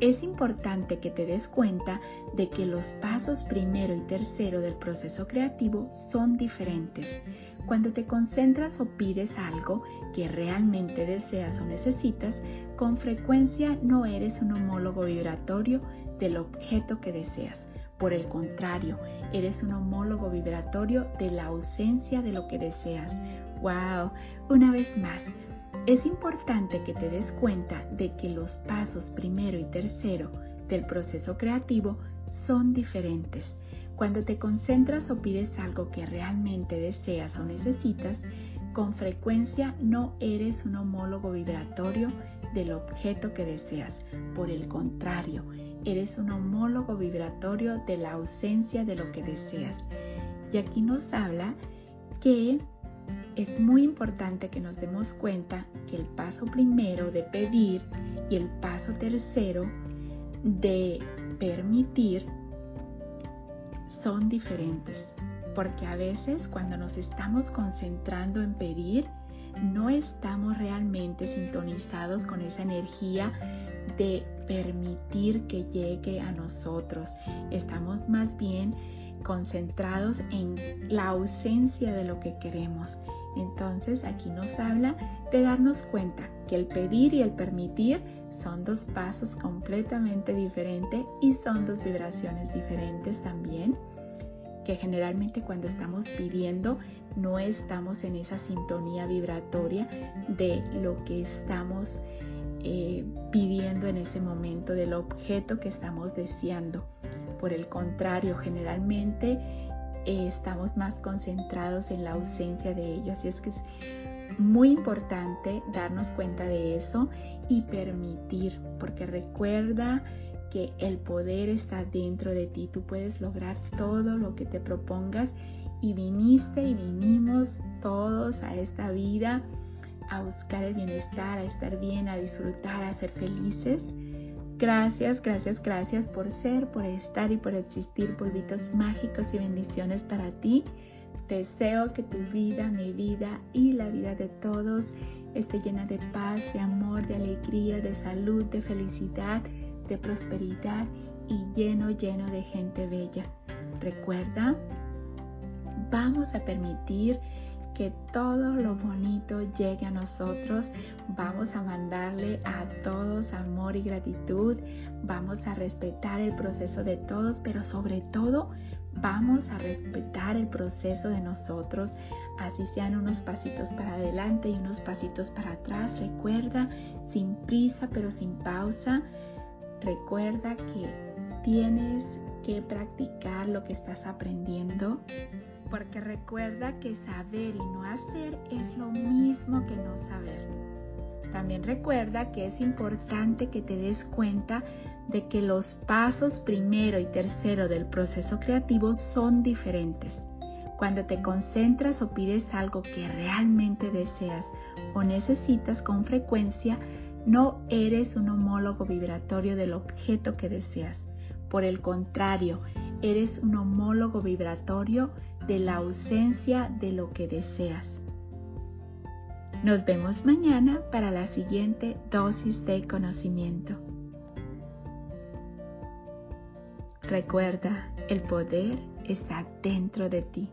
es importante que te des cuenta de que los pasos primero y tercero del proceso creativo son diferentes. Cuando te concentras o pides algo que realmente deseas o necesitas, con frecuencia no eres un homólogo vibratorio del objeto que deseas. Por el contrario, eres un homólogo vibratorio de la ausencia de lo que deseas. ¡Wow! Una vez más, es importante que te des cuenta de que los pasos primero y tercero del proceso creativo son diferentes. Cuando te concentras o pides algo que realmente deseas o necesitas, con frecuencia no eres un homólogo vibratorio del objeto que deseas. Por el contrario, eres un homólogo vibratorio de la ausencia de lo que deseas. Y aquí nos habla que es muy importante que nos demos cuenta que el paso primero de pedir y el paso tercero de permitir son diferentes. Porque a veces cuando nos estamos concentrando en pedir, no estamos realmente sintonizados con esa energía de permitir que llegue a nosotros. Estamos más bien concentrados en la ausencia de lo que queremos. Entonces aquí nos habla de darnos cuenta que el pedir y el permitir son dos pasos completamente diferentes y son dos vibraciones diferentes también que generalmente cuando estamos pidiendo no estamos en esa sintonía vibratoria de lo que estamos eh, pidiendo en ese momento, del objeto que estamos deseando. Por el contrario, generalmente eh, estamos más concentrados en la ausencia de ello. Así es que es muy importante darnos cuenta de eso y permitir, porque recuerda que el poder está dentro de ti. Tú puedes lograr todo lo que te propongas y viniste y vinimos todos a esta vida a buscar el bienestar, a estar bien, a disfrutar, a ser felices. Gracias, gracias, gracias por ser, por estar y por existir, polvitos mágicos y bendiciones para ti. Deseo que tu vida, mi vida y la vida de todos esté llena de paz, de amor, de alegría, de salud, de felicidad, de prosperidad y lleno, lleno de gente bella. Recuerda, vamos a permitir que todo lo bonito llegue a nosotros. Vamos a mandarle a todos amor y gratitud. Vamos a respetar el proceso de todos, pero sobre todo vamos a respetar el proceso de nosotros. Así sean unos pasitos para adelante y unos pasitos para atrás. Recuerda, sin prisa pero sin pausa. Recuerda que tienes que practicar lo que estás aprendiendo porque recuerda que saber y no hacer es lo mismo que no saber. También recuerda que es importante que te des cuenta de que los pasos primero y tercero del proceso creativo son diferentes. Cuando te concentras o pides algo que realmente deseas o necesitas con frecuencia, no eres un homólogo vibratorio del objeto que deseas. Por el contrario, eres un homólogo vibratorio de la ausencia de lo que deseas. Nos vemos mañana para la siguiente dosis de conocimiento. Recuerda, el poder está dentro de ti.